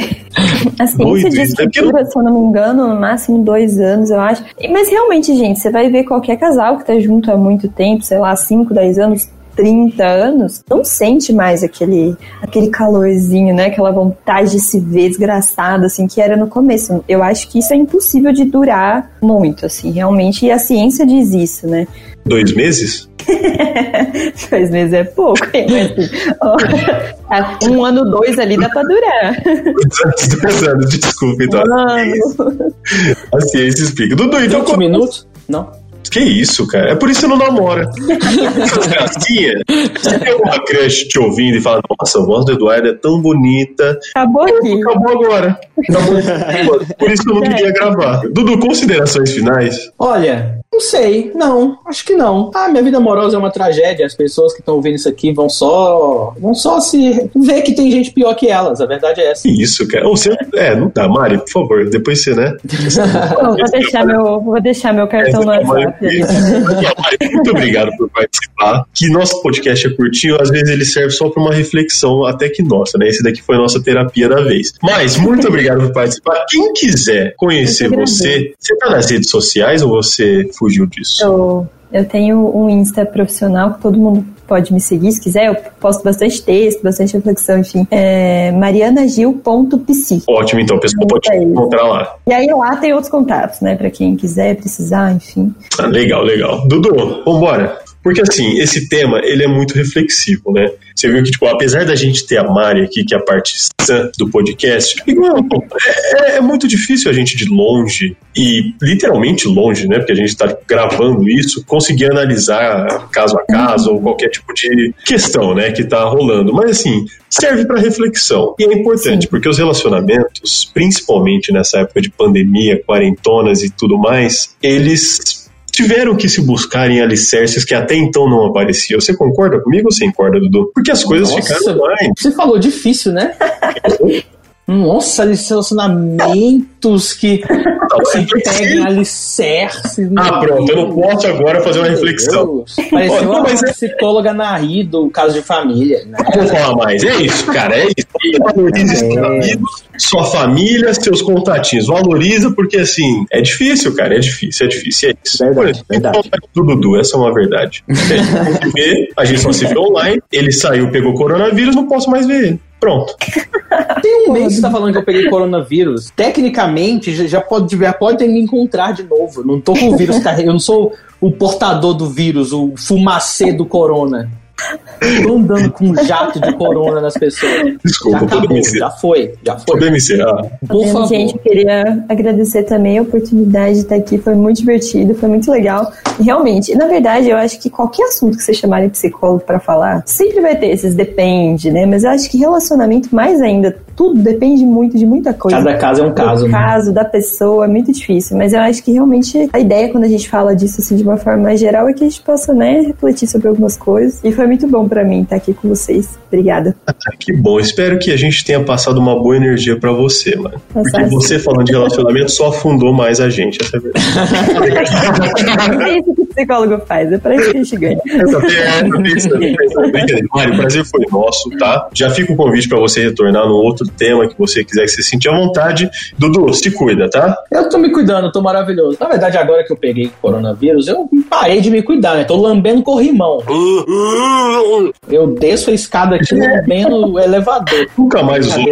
A ciência Doido diz que é se eu não me engano, no máximo dois anos, eu acho. Mas realmente, gente, você vai ver qualquer casal que tá junto há muito tempo, sei lá, 5, 10 anos, 30 anos, não sente mais aquele, aquele calorzinho, né? Aquela vontade de se ver desgraçada, assim, que era no começo. Eu acho que isso é impossível de durar muito, assim, realmente. E a ciência diz isso, né? dois meses? Dois meses é pouco, hein? Mas, assim, ó, um ano, dois ali dá pra durar. dois anos, desculpa, então. Mano. A ciência explica. Dudu, então 20 como- minutos? Não. Que isso, cara? É por isso que você não namora. Essas gracinhas. Você tem uma crush te ouvindo e fala, nossa, a voz do Eduardo é tão bonita. Acabou aqui. Acabou agora. Acabou. Por isso que eu não queria gravar. Dudu, considerações finais? Olha, não sei, não, acho que não. Ah, minha vida amorosa é uma tragédia. As pessoas que estão ouvindo isso aqui vão só, vão só se ver que tem gente pior que elas. A verdade é essa. Isso, cara? Ou você, é, não dá, Mari, por favor, depois você, né? Vou, deixar meu, vou deixar meu cartão no WhatsApp. ali. Mari, Muito obrigado por participar. Que nosso podcast é curtinho, às vezes ele serve só para uma reflexão, até que nossa, né? Esse daqui foi a nossa terapia da vez. Mas, muito obrigado por participar. Quem quiser conhecer você, você tá nas redes sociais ou você fugiu disso? Eu, eu tenho um Insta profissional que todo mundo pode me seguir se quiser. Eu posto bastante texto, bastante reflexão, enfim. É marianagil.psi. Ótimo, então, o pessoal pode te encontrar lá. E aí lá tem outros contatos, né? Pra quem quiser, precisar, enfim. Ah, legal, legal. Dudu, vambora. Porque assim, esse tema, ele é muito reflexivo, né? Você viu que, tipo, apesar da gente ter a Mari aqui, que é a parte sã do podcast, igual, é, é muito difícil a gente de longe, e literalmente longe, né? Porque a gente tá gravando isso, conseguir analisar caso a caso ou qualquer tipo de questão, né? Que tá rolando. Mas assim, serve para reflexão. E é importante, porque os relacionamentos, principalmente nessa época de pandemia, quarentonas e tudo mais, eles tiveram que se buscar em alicerces que até então não apareciam. Você concorda comigo ou você concorda, Dudu? Porque as coisas Nossa, ficaram online. Você falou difícil, né? Nossa, relacionamentos que se pegam alicerce. Ah, pronto, eu não posso agora fazer uma reflexão. Pareceu uma mas é- psicóloga na Ri do caso de família. Né? Não vou falar mais. É isso, cara. É isso. Seus amigos, sua família, seus contatinhos. Valoriza, porque assim, é difícil, cara. É difícil, é difícil. É isso. Verdade, Por exemplo, verdade. do Dudu, essa é uma verdade. A gente não vê, a gente só se vê online. Ele saiu, pegou coronavírus, não posso mais ver ele. Pronto. Tem um mês que você tá falando que eu peguei coronavírus. Tecnicamente, já- pode, já pode me encontrar de novo. Eu não tô com o vírus carregado. Eu não sou o portador do vírus, o fumacê do corona. Tô andando com um jato de corona nas pessoas. Desculpa, já acabou, podemos já foi, já foi. Podemos encerrar. Por Vendo, favor. Gente, eu queria agradecer também a oportunidade de estar aqui. Foi muito divertido, foi muito legal. E realmente, na verdade, eu acho que qualquer assunto que você chamarem psicólogo para falar, sempre vai ter esses depende, né? Mas eu acho que relacionamento mais ainda tudo depende muito de muita coisa. Cada caso é um caso, Do né? caso, da pessoa, é muito difícil. Mas eu acho que realmente a ideia, quando a gente fala disso assim, de uma forma mais geral, é que a gente possa, né, refletir sobre algumas coisas. E foi muito bom pra mim estar aqui com vocês. Obrigada. Ah, que bom. Espero que a gente tenha passado uma boa energia pra você, mano. Porque Passar. você falando de relacionamento só afundou mais a gente, essa é verdade. É isso que psicólogo faz, é pra isso que a gente ganha. Mário, o prazer foi nosso, tá? Já fica o convite pra você retornar num outro tema que você quiser, que você sentir à vontade. Dudu, se cuida, tá? Eu tô me cuidando, tô maravilhoso. Na verdade, agora que eu peguei coronavírus, eu parei de me cuidar, né? Tô lambendo corrimão. Eu desço a escada aqui lambendo o elevador. Nunca mais usou.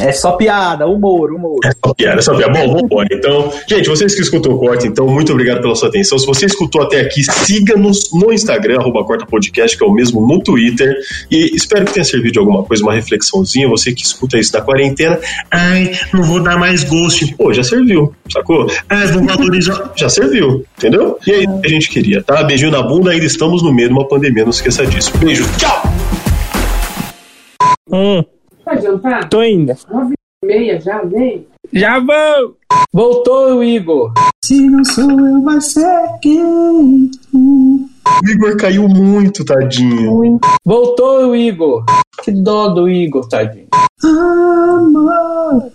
É só piada, humor, humor. Só piada, só piada. Bom, vambora. Então, gente, vocês que escutam o Corte, então, muito obrigado pela sua atenção. Se você escutou até aqui, siga-nos no Instagram, arroba Corta Podcast, que é o mesmo no Twitter. E espero que tenha servido de alguma coisa, uma reflexãozinha. Você que escuta isso da quarentena. Ai, não vou dar mais gosto. Pô, já serviu, sacou? Ai, vou valorizar. Já serviu, entendeu? E é isso que a gente queria, tá? Beijinho na bunda, ainda estamos no meio de uma pandemia, não esqueça disso. Beijo, tchau! Hum, Vai jantar? tô indo. Nove e meia já, vem. Já vou! Voltou o Igor. Se não sou eu, vai ser quem? O Igor caiu muito, tadinho. Voltou o Igor. Que dó do Igor, tadinho. Amor,